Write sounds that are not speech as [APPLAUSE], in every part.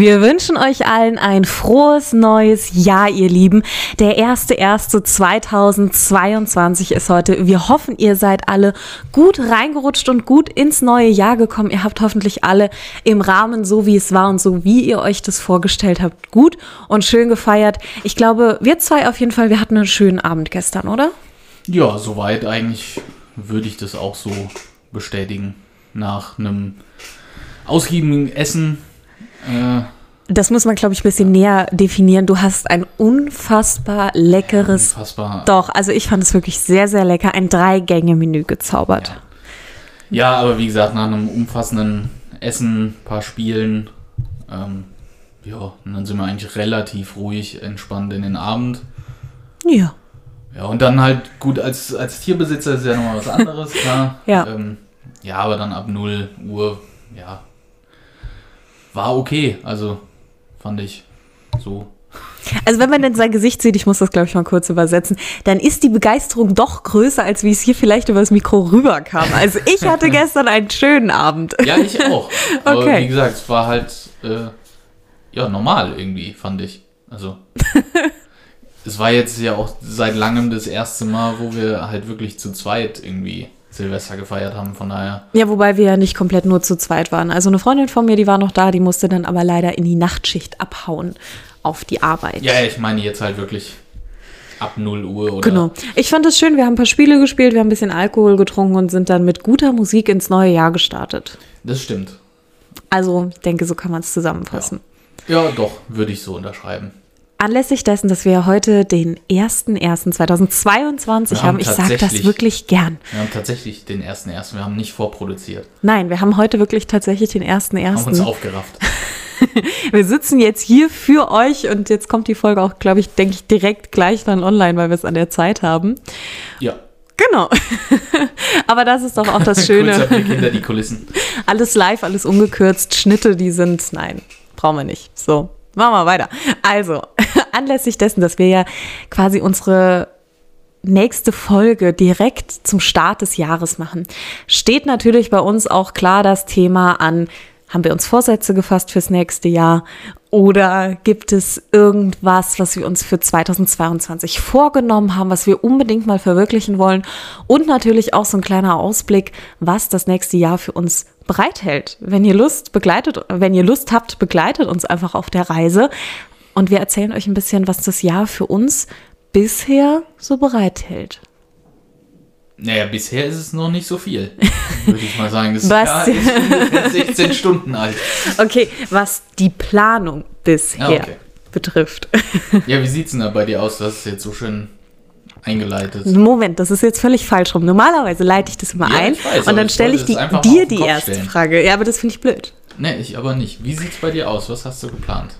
Wir wünschen euch allen ein frohes neues Jahr, ihr Lieben. Der 1.1.2022 ist heute. Wir hoffen, ihr seid alle gut reingerutscht und gut ins neue Jahr gekommen. Ihr habt hoffentlich alle im Rahmen, so wie es war und so wie ihr euch das vorgestellt habt, gut und schön gefeiert. Ich glaube, wir zwei auf jeden Fall, wir hatten einen schönen Abend gestern, oder? Ja, soweit eigentlich würde ich das auch so bestätigen. Nach einem ausgiebigen Essen äh, das muss man, glaube ich, ein bisschen näher definieren. Du hast ein unfassbar leckeres. Unfassbar. Doch, also ich fand es wirklich sehr, sehr lecker. Ein Drei-Gänge-Menü gezaubert. Ja. ja. aber wie gesagt, nach einem umfassenden Essen, paar Spielen, ähm, ja, und dann sind wir eigentlich relativ ruhig, entspannt in den Abend. Ja. Ja, und dann halt gut, als, als Tierbesitzer ist ja nochmal was anderes, klar. [LAUGHS] ja. Ähm, ja, aber dann ab 0 Uhr, ja, war okay. Also fand ich so. Also wenn man denn sein Gesicht sieht, ich muss das glaube ich mal kurz übersetzen, dann ist die Begeisterung doch größer, als wie es hier vielleicht über das Mikro rüberkam. Also ich hatte [LAUGHS] gestern einen schönen Abend. Ja, ich auch. [LAUGHS] Aber okay. wie gesagt, es war halt äh, ja normal irgendwie, fand ich. Also [LAUGHS] es war jetzt ja auch seit langem das erste Mal, wo wir halt wirklich zu zweit irgendwie Silvester gefeiert haben, von daher. Ja, wobei wir ja nicht komplett nur zu zweit waren. Also eine Freundin von mir, die war noch da, die musste dann aber leider in die Nachtschicht abhauen auf die Arbeit. Ja, ich meine jetzt halt wirklich ab 0 Uhr oder. Genau. Ich fand es schön, wir haben ein paar Spiele gespielt, wir haben ein bisschen Alkohol getrunken und sind dann mit guter Musik ins neue Jahr gestartet. Das stimmt. Also, ich denke, so kann man es zusammenfassen. Ja. ja, doch, würde ich so unterschreiben. Anlässlich dessen, dass wir heute den 01.01.2022 haben, haben ich sage das wirklich gern. Wir haben tatsächlich den 1.01., wir haben nicht vorproduziert. Nein, wir haben heute wirklich tatsächlich den 1.01. Wir haben uns aufgerafft. [LAUGHS] wir sitzen jetzt hier für euch und jetzt kommt die Folge auch, glaube ich, denke ich, direkt gleich dann online, weil wir es an der Zeit haben. Ja. Genau. [LAUGHS] Aber das ist doch auch das [LAUGHS] Schöne. Blick hinter die Kulissen. Alles live, alles ungekürzt. Schnitte, die sind, nein, brauchen wir nicht. So. Machen wir weiter. Also, [LAUGHS] anlässlich dessen, dass wir ja quasi unsere nächste Folge direkt zum Start des Jahres machen, steht natürlich bei uns auch klar das Thema an, haben wir uns Vorsätze gefasst fürs nächste Jahr oder gibt es irgendwas, was wir uns für 2022 vorgenommen haben, was wir unbedingt mal verwirklichen wollen und natürlich auch so ein kleiner Ausblick, was das nächste Jahr für uns bereithält. Wenn ihr Lust begleitet, wenn ihr Lust habt, begleitet uns einfach auf der Reise und wir erzählen euch ein bisschen, was das Jahr für uns bisher so bereithält. Naja, bisher ist es noch nicht so viel, [LAUGHS] würde ich mal sagen. Das was? Jahr ist ungefähr 16 Stunden alt. Okay, was die Planung bisher ah, okay. betrifft. Ja, wie sieht es denn da bei dir aus? Das ist jetzt so schön eingeleitet. Moment, das ist jetzt völlig falsch rum. Normalerweise leite ich das immer ja, ein weiß, und dann stelle ich die, dir die erste stellen. Frage. Ja, aber das finde ich blöd. Nee, ich aber nicht. Wie sieht es bei dir aus? Was hast du geplant?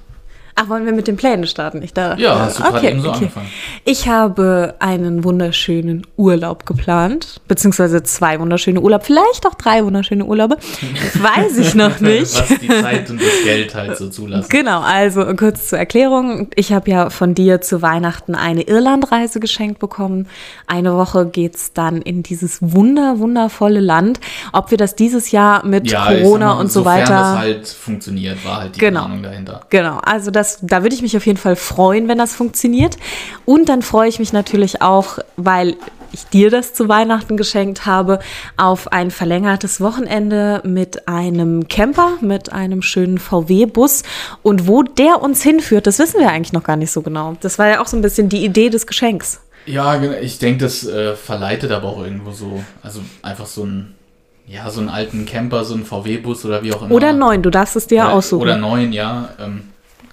Ach, wollen wir mit den Plänen starten? Ich da, ja, hast du okay, gerade eben so okay. angefangen. Ich habe einen wunderschönen Urlaub geplant, beziehungsweise zwei wunderschöne Urlaube, vielleicht auch drei wunderschöne Urlaube. Weiß ich noch [LAUGHS] nicht. Was die Zeit und das Geld halt so zulassen. Genau, also kurz zur Erklärung. Ich habe ja von dir zu Weihnachten eine Irlandreise geschenkt bekommen. Eine Woche geht es dann in dieses wunder, wundervolle Land. Ob wir das dieses Jahr mit ja, Corona mal, und so weiter. das halt funktioniert, war halt die genau, Planung dahinter. Genau, also das das, da würde ich mich auf jeden Fall freuen, wenn das funktioniert. Und dann freue ich mich natürlich auch, weil ich dir das zu Weihnachten geschenkt habe, auf ein verlängertes Wochenende mit einem Camper, mit einem schönen VW-Bus. Und wo der uns hinführt, das wissen wir eigentlich noch gar nicht so genau. Das war ja auch so ein bisschen die Idee des Geschenks. Ja, ich denke, das äh, verleitet aber auch irgendwo so, also einfach so ein, ja, so einen alten Camper, so einen VW-Bus oder wie auch immer. Oder neun, du darfst es dir oder, aussuchen. Oder neun, ja. Ähm,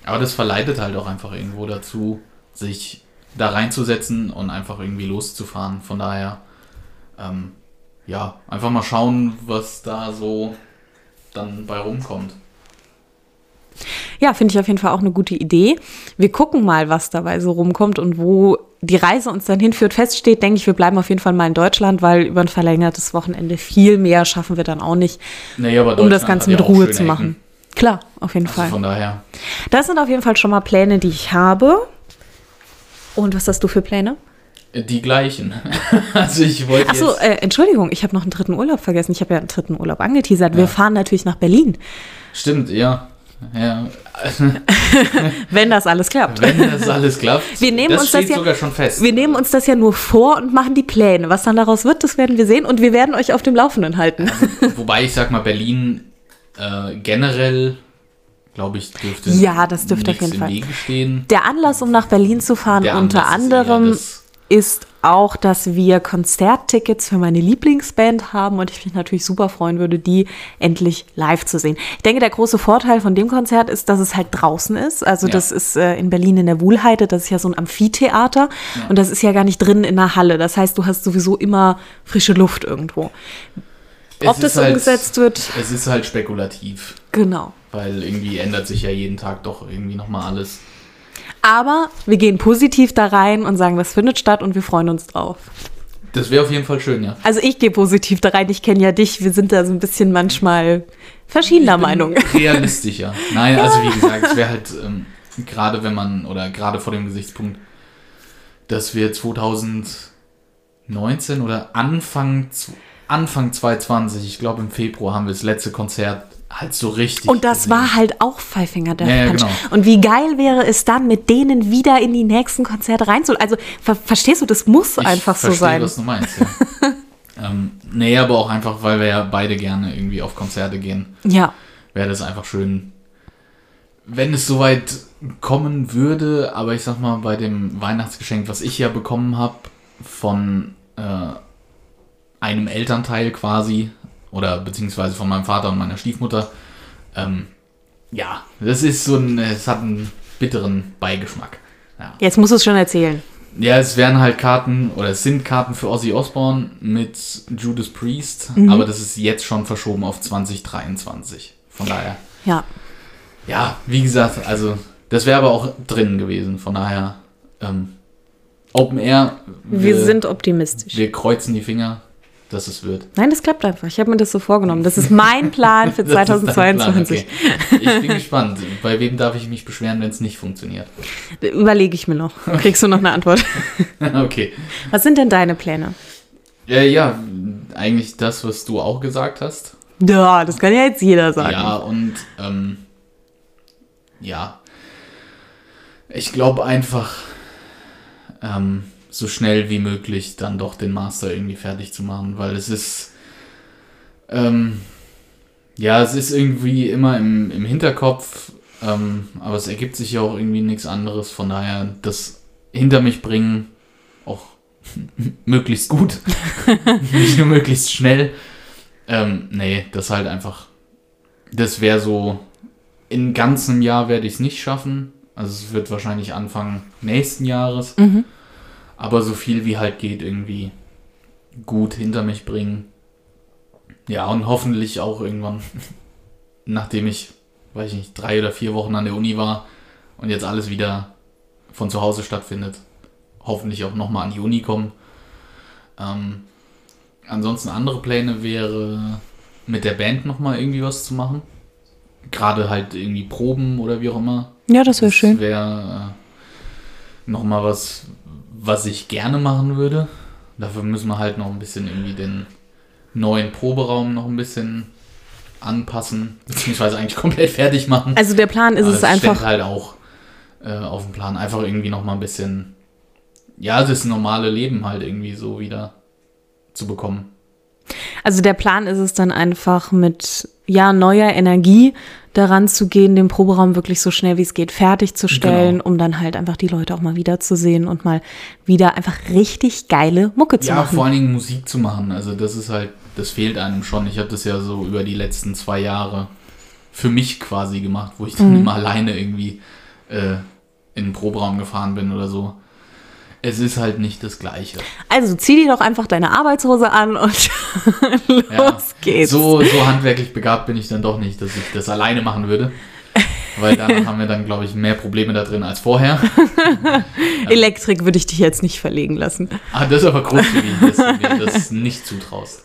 aber das verleitet halt auch einfach irgendwo dazu, sich da reinzusetzen und einfach irgendwie loszufahren. Von daher, ähm, ja, einfach mal schauen, was da so dann bei rumkommt. Ja, finde ich auf jeden Fall auch eine gute Idee. Wir gucken mal, was dabei so rumkommt und wo die Reise uns dann hinführt. Feststeht, denke ich, wir bleiben auf jeden Fall mal in Deutschland, weil über ein verlängertes Wochenende viel mehr schaffen wir dann auch nicht, nee, um das Ganze mit Ruhe zu machen. Ecken. Klar, auf jeden also Fall. Von daher. Das sind auf jeden Fall schon mal Pläne, die ich habe. Und was hast du für Pläne? Die gleichen. [LAUGHS] also ich wollte. Achso, äh, Entschuldigung, ich habe noch einen dritten Urlaub vergessen. Ich habe ja einen dritten Urlaub angeteasert. Ja. Wir fahren natürlich nach Berlin. Stimmt, ja. Ja, [LAUGHS] Wenn das alles klappt. wenn das alles klappt. Wir nehmen das uns das steht ja- sogar schon fest. Wir nehmen uns das ja nur vor und machen die Pläne. Was dann daraus wird, das werden wir sehen und wir werden euch auf dem Laufenden halten. Wobei ich sag mal, Berlin äh, generell, glaube ich, dürfte Ja, das dürfte auf jeden Fall. Wege stehen. Der Anlass, um nach Berlin zu fahren, Der unter ist anderem das- ist auch, dass wir Konzerttickets für meine Lieblingsband haben und ich mich natürlich super freuen würde, die endlich live zu sehen. Ich denke, der große Vorteil von dem Konzert ist, dass es halt draußen ist. Also Ja. das ist äh, in Berlin in der Wuhlheide, das ist ja so ein Amphitheater und das ist ja gar nicht drin in der Halle. Das heißt, du hast sowieso immer frische Luft irgendwo. Es Ob das halt- umgesetzt wird, Es ist halt spekulativ, genau. weil irgendwie ändert sich ja jeden Tag doch irgendwie nochmal alles. Aber wir gehen positiv da rein und sagen, das findet statt und wir freuen uns drauf. Das wäre auf jeden Fall schön, ja. Also ich gehe positiv da rein, ich kenne ja dich, wir sind da so ein bisschen manchmal verschiedener Meinung. Realistischer. Nein, [LAUGHS] also wie gesagt, es wäre halt ähm, gerade wenn man, oder gerade vor dem Gesichtspunkt, dass wir 2019 oder Anfang, Anfang 2020, ich glaube im Februar haben wir das letzte Konzert halt so richtig. Und das gesehen. war halt auch Five Finger Death Ja, ja, Punch. genau. Und wie geil wäre es dann, mit denen wieder in die nächsten Konzerte reinzu... Also ver verstehst du, das muss Ich einfach so verstehe, sein. was du meinst, ja. [LAUGHS] ähm, nee, aber auch einfach, weil wir ja beide gerne irgendwie auf Konzerte gehen. Ja, wäre das einfach schön, wenn es soweit kommen würde. Aber ich sag mal, bei dem Weihnachtsgeschenk, was ich ja bekommen habe von äh, einem Elternteil quasi, oder beziehungsweise von meinem Vater und meiner Stiefmutter, ähm, ja, das ist so ein, es hat einen bitteren Beigeschmack. Ja. jetzt musst du es schon erzählen. Ja, es wären halt Karten oder es sind Karten für Ozzy Osbourne mit Judas Priest, Mhm. aber das ist jetzt schon verschoben auf 2023. Von daher, Ja. ja, wie gesagt, also das wäre aber auch drin gewesen. Von daher, ähm, Open Air, Wir, sind optimistisch. wir kreuzen die Finger, dass es wird. Nein, das klappt einfach. Ich habe mir das so vorgenommen. Das ist mein Plan für [LAUGHS] Das ist dein Plan, 2022. okay. Ich bin gespannt. Bei wem darf ich mich beschweren, wenn es nicht funktioniert? Überlege ich mir noch. Kriegst du noch eine Antwort? [LAUGHS] okay. Was sind denn deine Pläne? Ja, ja, eigentlich das, was du auch gesagt hast. Ja, das kann ja jetzt jeder sagen. Ja, und ähm, ja, ich glaube einfach, ähm, so schnell wie möglich dann doch den Master irgendwie fertig zu machen, weil es ist, ähm, ja, es ist irgendwie immer im, im Hinterkopf, ähm, aber es ergibt sich ja auch irgendwie nichts anderes, von daher das hinter mich bringen, auch [LAUGHS] möglichst gut, [LAUGHS] nicht nur möglichst schnell. Ähm, nee, das halt einfach. Das wäre so. In ganzem Jahr werde ich es nicht schaffen. Also es wird wahrscheinlich Anfang nächsten Jahres. Mhm. Aber so viel wie halt geht irgendwie gut hinter mich bringen. Ja, und hoffentlich auch irgendwann, [LAUGHS] nachdem ich, weiß ich nicht, drei oder vier Wochen an der Uni war und jetzt alles wieder von zu Hause stattfindet, hoffentlich auch nochmal an die Uni kommen. Ähm, ansonsten andere Pläne wäre, mit der Band nochmal irgendwie was zu machen. Gerade halt irgendwie Proben oder wie auch immer. Ja, das wäre schön. wäre äh, nochmal was, was ich gerne machen würde. Dafür müssen wir halt noch ein bisschen irgendwie den neuen Proberaum noch ein bisschen anpassen, beziehungsweise eigentlich komplett fertig machen. Also der Plan ist Aber es einfach. halt auch äh, auf dem Plan, einfach irgendwie noch mal ein bisschen, ja, das normale Leben halt irgendwie so wieder zu bekommen. Also der Plan ist es dann einfach mit ja neuer Energie daran zu gehen, den Proberaum wirklich so schnell wie es geht fertigzustellen, Genau. um dann halt einfach die Leute auch mal wiederzusehen und mal wieder einfach richtig geile Mucke zu Ja, machen. vor allen Dingen Musik zu machen. Also das ist halt, das fehlt einem schon. Ich habe das ja so über die letzten zwei Jahre für mich quasi gemacht, wo ich dann Mhm. immer alleine irgendwie äh, in den Proberaum gefahren bin oder so. Es ist halt nicht das Gleiche. Also zieh dir doch einfach deine Arbeitshose an und [LAUGHS] Ja. los geht's. So, so handwerklich begabt bin ich dann doch nicht, dass ich das alleine machen würde. Weil danach [LAUGHS] haben wir dann, glaube ich, mehr Probleme da drin als vorher. [LAUGHS] Elektrik würde ich dich jetzt nicht verlegen lassen. Ah, das ist aber großzügig, dass du mir das nicht zutraust.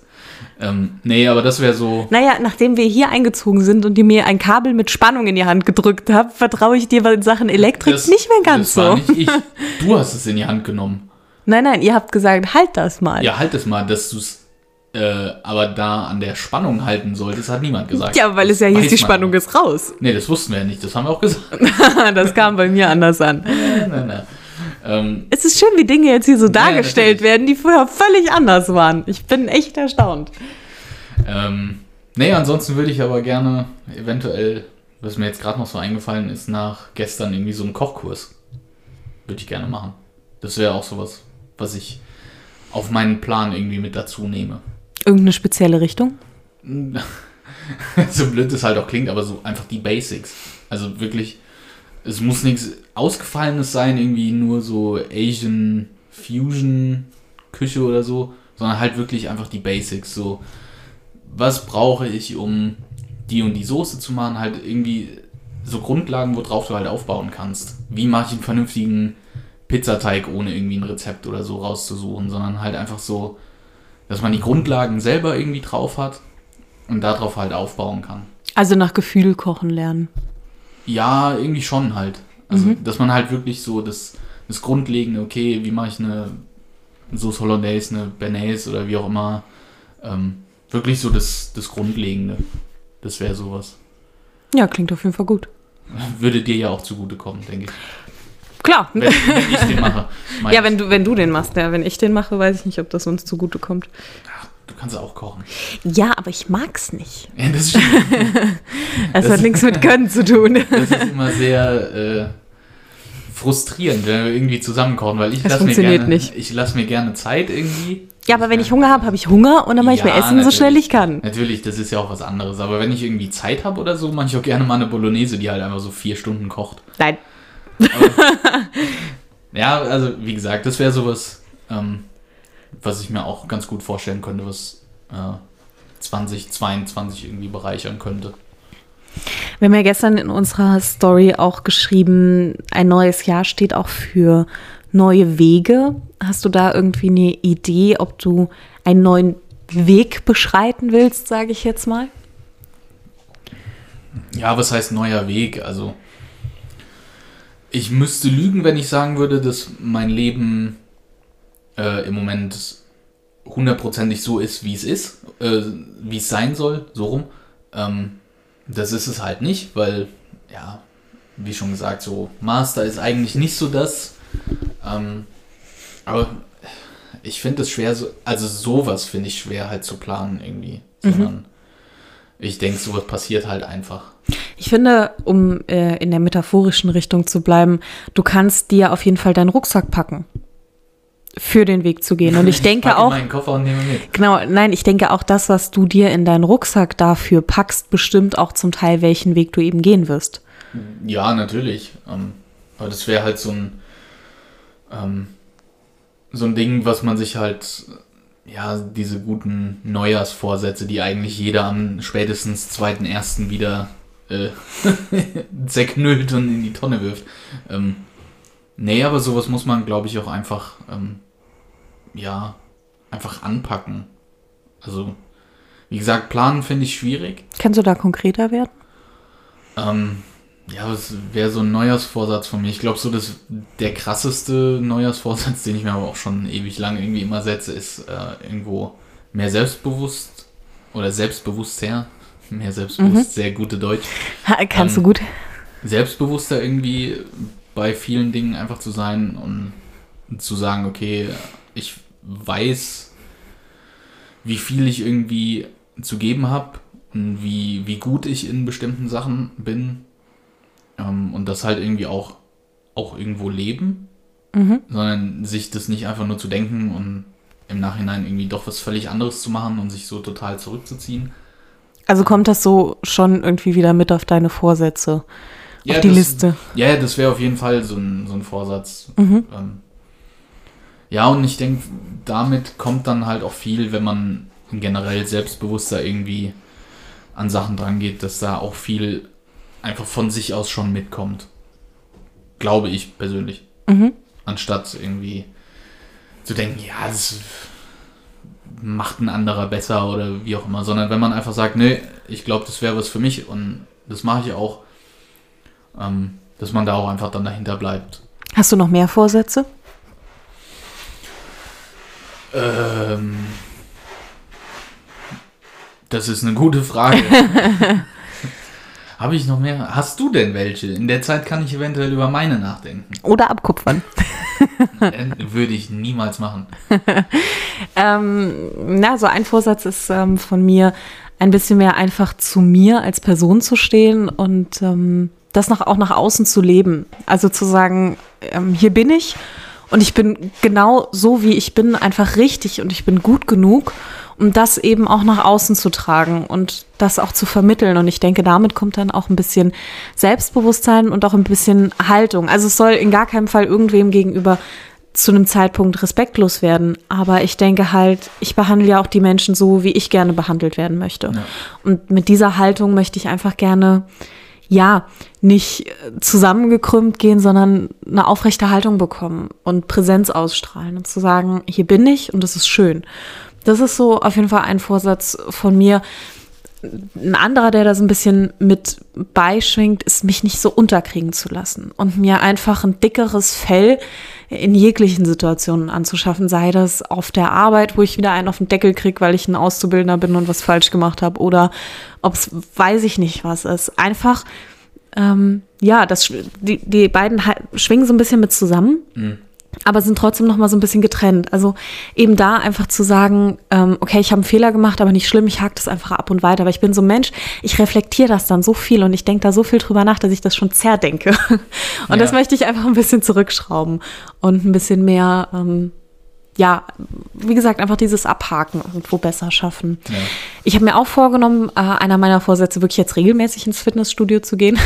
Ähm, nee, aber das wäre so. Naja, nachdem wir hier eingezogen sind und ihr mir ein Kabel mit Spannung in die Hand gedrückt habt, vertraue ich dir in Sachen Elektrik Das, nicht mehr ganz das war so. nicht ich. Du hast es in die Hand genommen. Nein, nein, ihr habt gesagt, halt das mal. Ja, halt es mal, dass du es äh, aber da an der Spannung halten solltest, hat niemand gesagt. Ja, weil es ja hieß, die Spannung ist raus. Nee, das wussten wir ja nicht, das haben wir auch gesagt. [LAUGHS] das kam bei mir anders an. [LAUGHS] nein, nein, nein. Ähm, Es ist schön, wie Dinge jetzt hier so dargestellt natürlich. werden, die vorher völlig anders waren. Ich bin echt erstaunt. ähm, nee, ansonsten würde ich aber gerne eventuell, was mir jetzt gerade noch so eingefallen ist, nach gestern irgendwie so einen Kochkurs. Würde ich gerne machen. Das wäre auch sowas, was ich auf meinen Plan irgendwie mit dazu nehme. Irgendeine spezielle Richtung? [LAUGHS] so blöd es halt auch klingt, aber so einfach die Basics. Also wirklich, es muss nichts Ausgefallenes sein, irgendwie nur so Asian Fusion Küche oder so, sondern halt wirklich einfach die Basics. So, was brauche ich, um die und die Soße zu machen? Halt irgendwie so Grundlagen, worauf du halt aufbauen kannst. Wie mache ich einen vernünftigen Pizzateig, ohne irgendwie ein Rezept oder so rauszusuchen, sondern halt einfach so, dass man die Grundlagen selber irgendwie drauf hat und darauf halt aufbauen kann. Also nach Gefühl kochen lernen. Ja, irgendwie schon halt. Also, dass man halt wirklich so das, das Grundlegende, okay, wie mache ich eine Sauce Hollandaise, eine Bernays oder wie auch immer, ähm, wirklich so das, das Grundlegende. Das wäre sowas. Ja, klingt auf jeden Fall gut. Würde dir ja auch zugutekommen, denke ich. Klar. Wenn, wenn ich den mache. [LAUGHS] Ja, wenn du, wenn du den machst, ja. Wenn ich den mache, weiß ich nicht, ob das uns zugutekommt. Du kannst auch kochen. Ja, aber ich mag's nicht. Ja, das, stimmt. [LAUGHS] Das, Das- hat nichts mit Können zu tun. [LAUGHS] das ist immer sehr äh, frustrierend, wenn wir irgendwie zusammen kochen, weil ich Das lasse mir gerne, nicht. ich lasse mir gerne Zeit irgendwie. Ja, aber wenn ich Hunger habe, habe ich Hunger und dann mache ich mir Ja, Essen, so natürlich. schnell ich kann. Natürlich, das ist ja auch was anderes. Aber wenn ich irgendwie Zeit habe oder so, mache ich auch gerne mal eine Bolognese, die halt einfach so vier Stunden kocht. Nein. Ja, also wie gesagt, das wäre sowas, ähm, was ich mir auch ganz gut vorstellen könnte, was äh, 2022 irgendwie bereichern könnte. Wir haben ja gestern in unserer Story auch geschrieben, ein neues Jahr steht auch für neue Wege. Hast du da irgendwie eine Idee, ob du einen neuen Weg beschreiten willst, sage ich jetzt mal? Ja, was heißt neuer Weg? Also, ich müsste lügen, wenn ich sagen würde, dass mein Leben äh, im Moment hundertprozentig so ist, wie es ist, äh, wie es sein soll, so rum. Ähm, das ist es halt nicht, weil, ja, wie schon gesagt, so Master ist eigentlich nicht so das. Ähm, aber ich finde es schwer, so, also sowas finde ich schwer halt zu planen irgendwie, sondern ich denke, sowas passiert halt einfach. Ich finde, um äh, in der metaphorischen Richtung zu bleiben, du kannst dir auf jeden Fall deinen Rucksack packen, für den Weg zu gehen. Und ich [LAUGHS] denke in auch, meinen Koffer und nehme mit. genau, nein, ich denke auch das, was du dir in deinen Rucksack dafür packst, bestimmt auch zum Teil, welchen Weg du eben gehen wirst. Ja, natürlich. Ähm, aber das wäre halt so ein ähm, so ein Ding, was man sich halt ja diese guten Neujahrsvorsätze, die eigentlich jeder am spätestens 2.1. wieder äh, [LAUGHS] zerknüllt und in die Tonne wirft. Ähm, nee, aber sowas muss man, glaube ich, auch einfach ähm, ja einfach anpacken. Also wie gesagt, planen finde ich schwierig. Kannst du da konkreter werden? Ähm, ja, das wäre so ein Neujahrsvorsatz von mir. Ich glaube, so das, der krasseste Neujahrsvorsatz, den ich mir aber auch schon ewig lang irgendwie immer setze, ist äh, irgendwo mehr selbstbewusst oder selbstbewusster. Mehr selbstbewusst, sehr gute Deutsch. Ha, kannst Ähm, du gut. Selbstbewusster irgendwie bei vielen Dingen einfach zu sein und zu sagen, okay, ich weiß, wie viel ich irgendwie zu geben habe und wie, wie gut ich in bestimmten Sachen bin ähm, und das halt irgendwie auch, auch irgendwo leben, Mhm. sondern sich das nicht einfach nur zu denken und im Nachhinein irgendwie doch was völlig anderes zu machen und sich so total zurückzuziehen. Also kommt das so schon irgendwie wieder mit auf deine Vorsätze, auf die das, Liste. Ja, ja, das wäre auf jeden Fall so ein, so ein Vorsatz. Mhm. Ähm, ja, und ich denke, damit kommt dann halt auch viel, wenn man generell selbstbewusster irgendwie an Sachen dran geht, dass da auch viel einfach von sich aus schon mitkommt. Glaube ich persönlich. Mhm. Anstatt irgendwie zu denken, ja, das macht ein anderer besser oder wie auch immer, sondern wenn man einfach sagt, nee, ich glaube, das wäre was für mich und das mache ich auch, ähm, dass man da auch einfach dann dahinter bleibt. Hast du noch mehr Vorsätze? Ähm, Das ist eine gute Frage. [LAUGHS] Habe ich noch mehr? Hast du denn welche? In der Zeit kann ich eventuell über meine nachdenken. Oder abkupfern. [LAUGHS] Äh, Würde ich niemals machen. [LAUGHS] ähm, na, so ein Vorsatz ist ähm, von mir, ein bisschen mehr einfach zu mir als Person zu stehen und ähm, das nach, auch nach außen zu leben. Also zu sagen, ähm, hier bin ich und ich bin genau so, wie ich bin, einfach richtig und ich bin gut genug, um das eben auch nach außen zu tragen und das auch zu vermitteln. Und ich denke, damit kommt dann auch ein bisschen Selbstbewusstsein und auch ein bisschen Haltung. Also es soll in gar keinem Fall irgendwem gegenüber zu einem Zeitpunkt respektlos werden. Aber ich denke halt, ich behandle ja auch die Menschen so, wie ich gerne behandelt werden möchte. Ja. Und mit dieser Haltung möchte ich einfach gerne ja, nicht zusammengekrümmt gehen, sondern eine aufrechte Haltung bekommen und Präsenz ausstrahlen und zu sagen, hier bin ich und das ist schön. Das ist so auf jeden Fall ein Vorsatz von mir. Ein anderer, der da so ein bisschen mit beischwingt, ist, mich nicht so unterkriegen zu lassen und mir einfach ein dickeres Fell in jeglichen Situationen anzuschaffen, sei das auf der Arbeit, wo ich wieder einen auf den Deckel kriege, weil ich ein Auszubildender bin und was falsch gemacht habe, oder ob es weiß ich nicht was ist. Einfach, ähm, ja, das, die, die beiden schwingen so ein bisschen mit zusammen. Mhm aber sind trotzdem noch mal so ein bisschen getrennt. Also eben da einfach zu sagen, ähm, okay, ich habe einen Fehler gemacht, aber nicht schlimm, ich hake das einfach ab und weiter. Aber ich bin so ein Mensch, ich reflektiere das dann so viel und ich denke da so viel drüber nach, dass ich das schon zerdenke. [LAUGHS] und ja. das möchte ich einfach ein bisschen zurückschrauben und ein bisschen mehr ähm, ja, wie gesagt, einfach dieses Abhaken irgendwo besser schaffen. Ja. Ich habe mir auch vorgenommen, äh, einer meiner Vorsätze, wirklich jetzt regelmäßig ins Fitnessstudio zu gehen.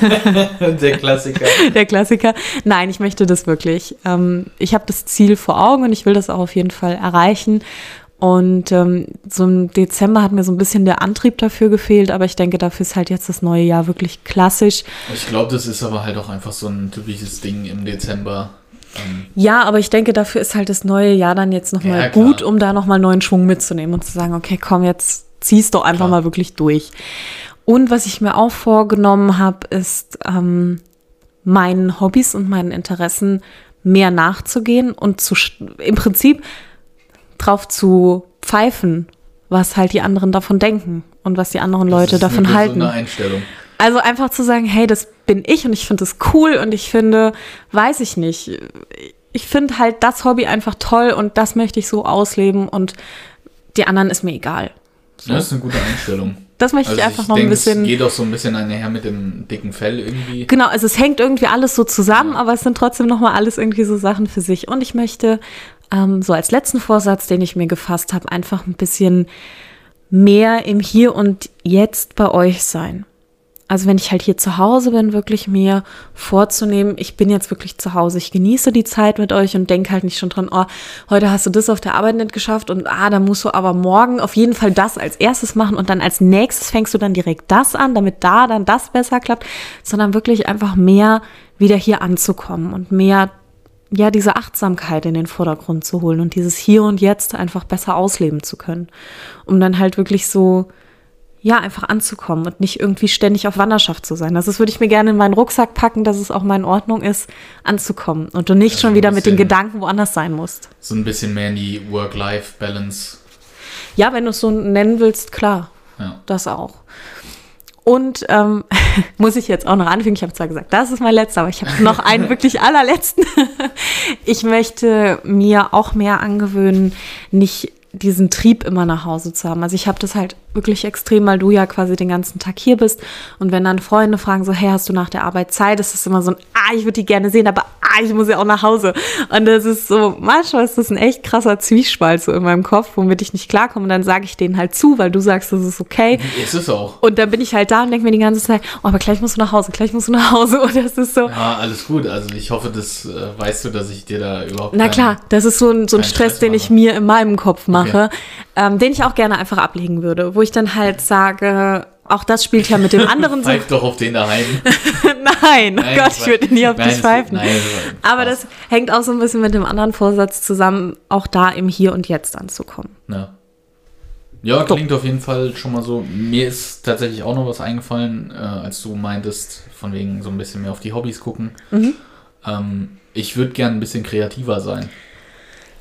[LAUGHS] Der Klassiker. Der Klassiker. Nein, ich möchte das wirklich. Ähm, ich habe das Ziel vor Augen und ich will das auch auf jeden Fall erreichen. Und ähm, so im Dezember hat mir so ein bisschen der Antrieb dafür gefehlt, aber ich denke, dafür ist halt jetzt das neue Jahr wirklich klassisch. Ich glaube, das ist aber halt auch einfach so ein typisches Ding im Dezember ähm, ja, aber ich denke, dafür ist halt das neue Jahr dann jetzt nochmal ja, gut, um da nochmal neuen Schwung mitzunehmen und zu sagen, okay, komm, jetzt ziehst doch einfach klar. mal wirklich durch. Und was ich mir auch vorgenommen habe, ist ähm, meinen Hobbys und meinen Interessen mehr nachzugehen und zu im Prinzip drauf zu pfeifen, was halt die anderen davon denken und was die anderen Leute davon eine halten. Also einfach zu sagen, hey, das bin ich und ich finde das cool und ich finde, weiß ich nicht, ich finde halt das Hobby einfach toll und das möchte ich so ausleben und die anderen ist mir egal. So. Das ist eine gute Einstellung. Das möchte also ich einfach ich noch denk, ein bisschen. Es geht auch so ein bisschen einher mit dem dicken Fell irgendwie. Genau, also es hängt irgendwie alles so zusammen, aber es sind trotzdem nochmal alles irgendwie so Sachen für sich. Und ich möchte ähm, so als letzten Vorsatz, den ich mir gefasst habe, einfach ein bisschen mehr im Hier und Jetzt bei euch sein also wenn ich halt hier zu Hause bin, wirklich mir vorzunehmen, ich bin jetzt wirklich zu Hause, ich genieße die Zeit mit euch und denke halt nicht schon dran, oh, heute hast du das auf der Arbeit nicht geschafft und ah, da musst du aber morgen auf jeden Fall das als erstes machen und dann als nächstes fängst du dann direkt das an, damit da dann das besser klappt, sondern wirklich einfach mehr wieder hier anzukommen und mehr ja, diese Achtsamkeit in den Vordergrund zu holen und dieses Hier und Jetzt einfach besser ausleben zu können, um dann halt wirklich so ja, einfach anzukommen und nicht irgendwie ständig auf Wanderschaft zu sein. Also das würde ich mir gerne in meinen Rucksack packen, dass es auch mal in Ordnung ist, anzukommen und du nicht also schon wieder mit den Gedanken woanders sein musst. So ein bisschen mehr in die Work-Life-Balance. Ja, wenn du es so nennen willst, klar. Ja. Das auch. Und ähm, [LAUGHS] muss ich jetzt auch noch anfügen, ich habe zwar gesagt, das ist mein letzter, aber ich habe noch einen [LAUGHS] wirklich allerletzten. [LAUGHS] ich möchte mir auch mehr angewöhnen, nicht diesen Trieb immer nach Hause zu haben. Also ich habe das halt wirklich extrem, weil du ja quasi den ganzen Tag hier bist. Und wenn dann Freunde fragen so, hey, hast du nach der Arbeit Zeit? Das ist immer so ein, ah, ich würde die gerne sehen, aber ah, ich muss ja auch nach Hause. Und das ist so, manchmal ist das ein echt krasser Zwiespalt so in meinem Kopf, womit ich nicht klarkomme. Und dann sage ich denen halt zu, weil du sagst, das ist okay. Ist es auch. Und dann bin ich halt da und denke mir die ganze Zeit, oh, aber gleich musst du nach Hause, gleich musst du nach Hause. [LAUGHS] Und das ist so. Ja, alles gut. Also ich hoffe, das äh, weißt du, dass ich dir da überhaupt. Na klar, das ist so ein, so ein Stress, Stress den ich mir in meinem Kopf mache, okay. ähm, den ich auch gerne einfach ablegen würde, wo ich dann halt sage, auch das spielt ja mit dem anderen so. [LAUGHS] Doch auf den daheim. [LAUGHS] nein, oh Gott, ich würde nie auf nein, dich pfeifen. Nein, Aber das hängt auch so ein bisschen mit dem anderen Vorsatz zusammen, auch da im Hier und Jetzt anzukommen. Ja. Ja, klingt so. auf jeden Fall schon mal so. Mir ist tatsächlich auch noch was eingefallen, äh, als du meintest, von wegen so ein bisschen mehr auf die Hobbys gucken. Mhm. Ähm, ich würde gern ein bisschen kreativer sein.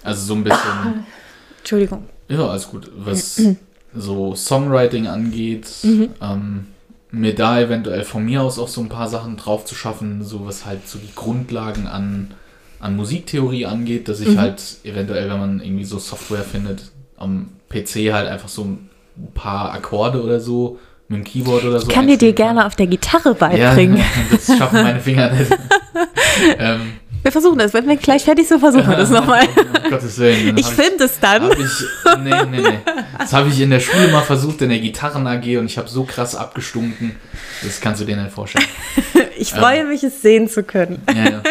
Also so ein bisschen. [COUGHS] Entschuldigung. Ja, alles gut. Was [COUGHS] so Songwriting angeht, Mhm. ähm, mir da eventuell von mir aus auch so ein paar Sachen drauf zu schaffen, so was halt so die Grundlagen an, an Musiktheorie angeht, dass ich Mhm. halt eventuell, wenn man irgendwie so Software findet, am PC halt einfach so ein paar Akkorde oder so mit dem Keyboard oder so. Ich kann dir dir gerne auf der Gitarre beibringen. Ja, [LAUGHS] das schaffen meine Finger nicht. [LAUGHS] ähm, Wir versuchen das. Wenn wir gleich fertig sind, versuchen wir das nochmal. [LAUGHS] Um Gottes Willen. Ich finde es dann. Ich, nee, nee, nee. Das habe ich in der Schule mal versucht, in der Gitarren-AG und ich habe so krass abgestunken. Das kannst du dir nicht vorstellen. [LAUGHS] Ich freue mich, es sehen zu können. Ja, ja.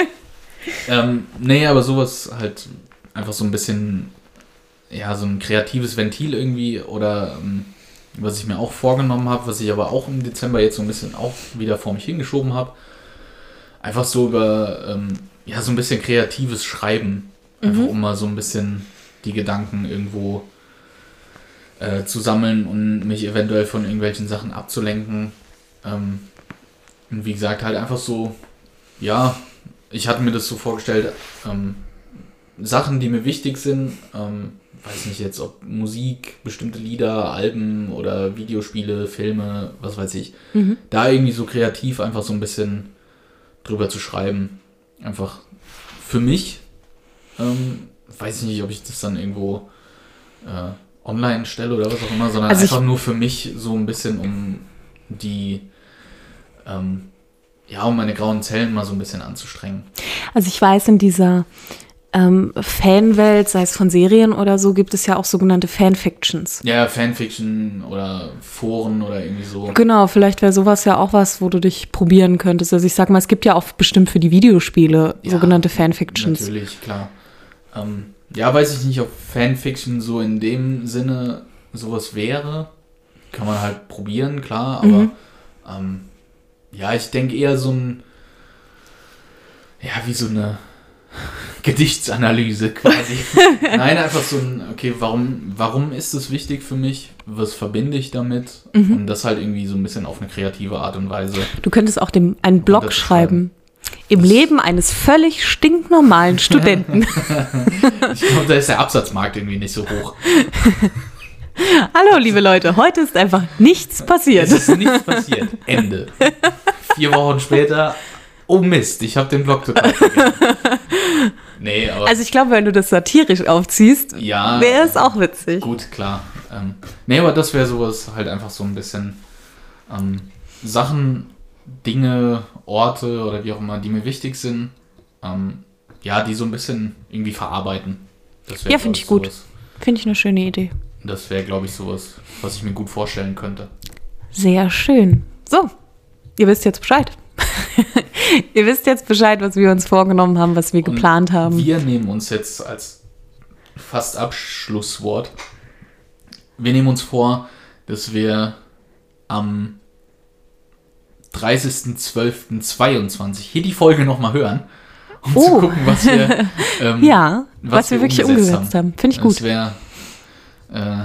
ähm, nee, aber sowas halt einfach so ein bisschen, ja, so ein kreatives Ventil irgendwie oder ähm, was ich mir auch vorgenommen habe, was ich aber auch im Dezember jetzt so ein bisschen auch wieder vor mich hingeschoben habe. Einfach so über, ähm, ja, so ein bisschen kreatives Schreiben. Einfach um mal so ein bisschen die Gedanken irgendwo äh, zu sammeln und mich eventuell von irgendwelchen Sachen abzulenken. Ähm, und wie gesagt, halt einfach so, ja, ich hatte mir das so vorgestellt, ähm, Sachen, die mir wichtig sind, ähm, weiß nicht jetzt, ob Musik, bestimmte Lieder, Alben oder Videospiele, Filme, was weiß ich, Mhm. da irgendwie so kreativ einfach so ein bisschen drüber zu schreiben. Einfach für mich. Ähm, weiß ich nicht, ob ich das dann irgendwo äh, online stelle oder was auch immer, sondern Also einfach nur für mich so ein bisschen um die, ähm, ja, um meine grauen Zellen mal so ein bisschen anzustrengen. Also ich weiß, in dieser ähm, Fanwelt, sei es von Serien oder so, gibt es ja auch sogenannte Fanfictions. Ja, Fanfiction oder Foren oder irgendwie so. Genau, vielleicht wäre sowas ja auch was, wo du dich probieren könntest. Also ich sag mal, es gibt ja auch bestimmt für die Videospiele Ja, sogenannte Fanfictions. Natürlich, klar. Ähm, ja, weiß ich nicht, ob Fanfiction so in dem Sinne sowas wäre. Kann man halt probieren, klar, aber Mhm. ähm, ja, ich denke eher so ein, ja, wie so eine Gedichtsanalyse quasi. [LAUGHS] Nein, einfach so ein, okay, warum, warum ist es wichtig für mich? Was verbinde ich damit? Mhm. Und das halt irgendwie so ein bisschen auf eine kreative Art und Weise. Du könntest auch dem, einen Blog das schreiben. Im Leben eines völlig stinknormalen [LAUGHS] Studenten. Ich glaube, da ist der Absatzmarkt irgendwie nicht so hoch. [LAUGHS] Hallo, liebe Leute, heute ist einfach nichts passiert. Es ist nichts passiert. Ende. Vier Wochen später, oh Mist, ich habe den Blog total vergessen. [LAUGHS] Nee, aber Also ich glaube, wenn du das satirisch aufziehst, ja, wäre es auch witzig. gut, klar. Ähm, nee, aber das wäre sowas halt einfach so ein bisschen ähm, Sachen, Dinge, Orte oder wie auch immer, die mir wichtig sind. Ähm, ja, die so ein bisschen irgendwie verarbeiten. Ja, glaub find ich gut. Finde ich eine schöne Idee. Das wäre, glaube ich, sowas, was ich mir gut vorstellen könnte. Sehr schön. So, ihr wisst jetzt Bescheid. [LAUGHS] [LAUGHS] ihr wisst jetzt Bescheid, was wir uns vorgenommen haben, was wir Und geplant haben. Wir nehmen uns jetzt als fast Abschlusswort. Wir nehmen uns vor, dass wir am 30.12.22 hier die Folge nochmal hören, um zu Oh. gucken, was wir, [LAUGHS] ähm, ja, was, was wir wir wirklich umgesetzt umgesetzt haben. Finde ich Das gut. wäre. Äh,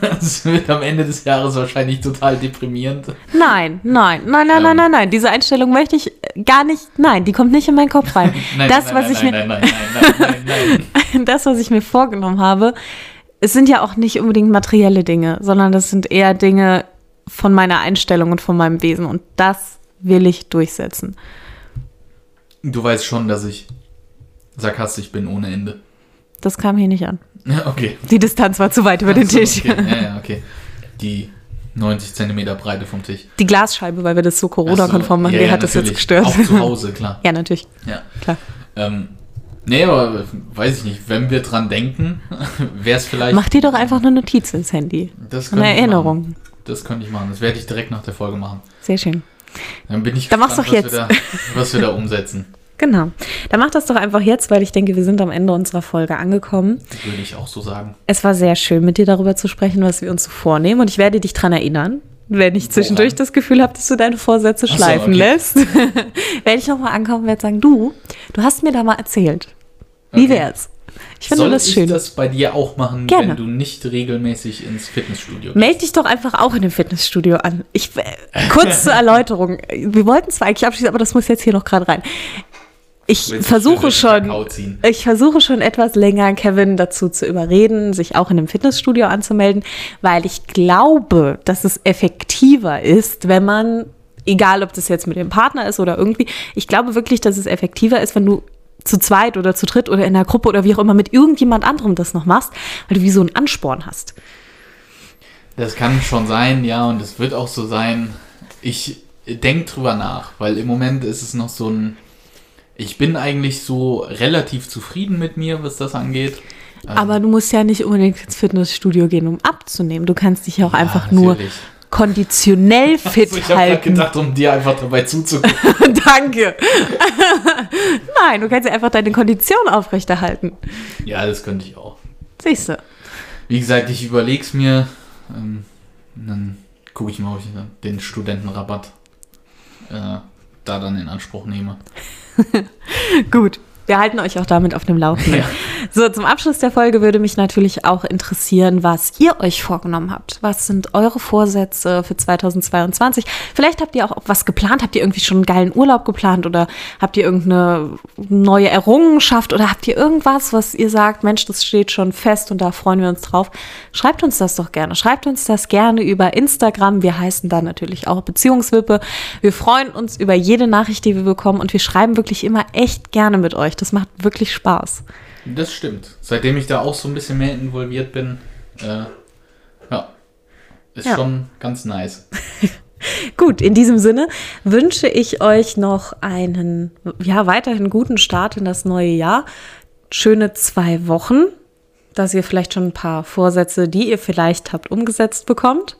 [LAUGHS] das wird am Ende des Jahres wahrscheinlich total deprimierend. Nein, nein, nein, nein, Ähm. nein, nein, nein. Diese Einstellung möchte ich gar nicht. Nein, die kommt nicht in meinen Kopf rein. [LAUGHS] Nein, das, nein, was nein, ich nein, mir, nein, nein, nein, nein, nein, nein. [LAUGHS] das, was ich mir vorgenommen habe, es sind ja auch nicht unbedingt materielle Dinge, sondern das sind eher Dinge von meiner Einstellung und von meinem Wesen. Und das will ich durchsetzen. Du weißt schon, dass ich sarkastisch bin ohne Ende. Das kam hier nicht an. Ja, [LAUGHS] okay. Die Distanz war zu weit über den so, Tisch. Okay. Ja, ja, okay. [LAUGHS] Die 90 Zentimeter Breite vom Tisch. Die Glasscheibe, weil wir das so Corona-konform machen, Ach so, die ja, hat ja, das jetzt natürlich. gestört. Auch zu Hause, [LAUGHS] klar. Ja, natürlich. Ja. Klar. Ähm, nee, aber weiß ich nicht. Wenn wir dran denken, wäre es vielleicht. Mach dir doch einfach eine Notiz ins Handy. das Eine Erinnerung. Machen. Das könnte ich machen. Das werde ich direkt nach der Folge machen. Sehr schön. Dann bin ich Dann mach's gespannt, doch was, Wir da, was wir da umsetzen. Genau. Dann mach das doch einfach jetzt, weil ich denke, wir sind am Ende unserer Folge angekommen. Würde ich auch so sagen. Es war sehr schön, mit dir darüber zu sprechen, was wir uns so vornehmen. Und ich werde dich daran erinnern, wenn ich zwischendurch Woran? das Gefühl habe, dass du deine Vorsätze so, schleifen okay. lässt. [LAUGHS] werde ich nochmal ankommen und werde sagen, du, du hast mir da mal erzählt. Wie Okay. wär's? Ich finde Soll das ich schön. das bei dir auch machen, Gerne. wenn du nicht regelmäßig ins Fitnessstudio gehst? Meld dich doch einfach auch in dem Fitnessstudio an. Ich, äh, kurz zur [LAUGHS] Erläuterung. Wir wollten zwar eigentlich abschließen, aber das muss jetzt hier noch gerade rein. Ich versuche schon, ich versuche schon etwas länger, Kevin dazu zu überreden, sich auch in einem Fitnessstudio anzumelden, weil ich glaube, dass es effektiver ist, wenn man, egal ob das jetzt mit dem Partner ist oder irgendwie, ich glaube wirklich, dass es effektiver ist, wenn du zu zweit oder zu dritt oder in der Gruppe oder wie auch immer mit irgendjemand anderem das noch machst, weil du wie so einen Ansporn hast. Das kann schon sein, ja, und es wird auch so sein. Ich denke drüber nach, weil im Moment ist es noch so ein. Ich bin eigentlich so relativ zufrieden mit mir, was das angeht. Ähm, Aber du musst ja nicht unbedingt ins Fitnessstudio gehen, um abzunehmen. Du kannst dich ja auch Ja, einfach nur natürlich. konditionell fit Also ich habe gerade halten. gedacht, um dir einfach dabei zuzugucken. [LAUGHS] Danke. [LAUGHS] Nein, du kannst ja einfach deine Kondition aufrechterhalten. ja, das könnte ich auch. Siehst du. Wie gesagt, ich überlege es mir. Ähm, dann gucke ich mal, ob ich den Studentenrabatt äh, da dann in Anspruch nehme. [LAUGHS] Gut. Wir halten euch auch damit auf dem Laufenden. Ja. So, zum Abschluss der Folge würde mich natürlich auch interessieren, was ihr euch vorgenommen habt. Was sind eure Vorsätze für 2022? Vielleicht habt ihr auch was geplant. Habt ihr irgendwie schon einen geilen Urlaub geplant oder habt ihr irgendeine neue Errungenschaft oder habt ihr irgendwas, was ihr sagt, Mensch, das steht schon fest und da freuen wir uns drauf? Schreibt uns das doch gerne. Schreibt uns das gerne über Instagram. Wir heißen da natürlich auch Beziehungswippe. Wir freuen uns über jede Nachricht, die wir bekommen und wir schreiben wirklich immer echt gerne mit euch. Das macht wirklich Spaß. Das stimmt. Seitdem ich da auch so ein bisschen mehr involviert bin, äh, ja, ist Ja. schon ganz nice. [LAUGHS] Gut, in diesem Sinne wünsche ich euch noch einen, ja, weiterhin guten Start in das neue Jahr. Schöne zwei Wochen, dass ihr vielleicht schon ein paar Vorsätze, die ihr vielleicht habt, umgesetzt bekommt.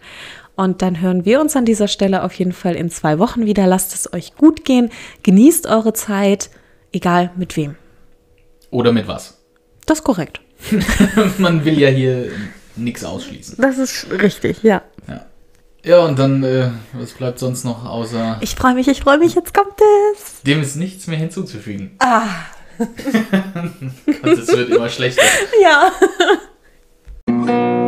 Und dann hören wir uns an dieser Stelle auf jeden Fall in zwei Wochen wieder. Lasst es euch gut gehen. Genießt eure Zeit, egal mit wem. Oder mit was? Das ist korrekt. [LAUGHS] Man will ja hier nichts ausschließen. Das ist richtig, ja. Ja, ja und dann, äh, was bleibt sonst noch außer Ich freue mich, ich freue mich, jetzt kommt es. dem ist nichts mehr hinzuzufügen. Ah, [LAUGHS] Und es wird immer schlechter. ja. [LAUGHS]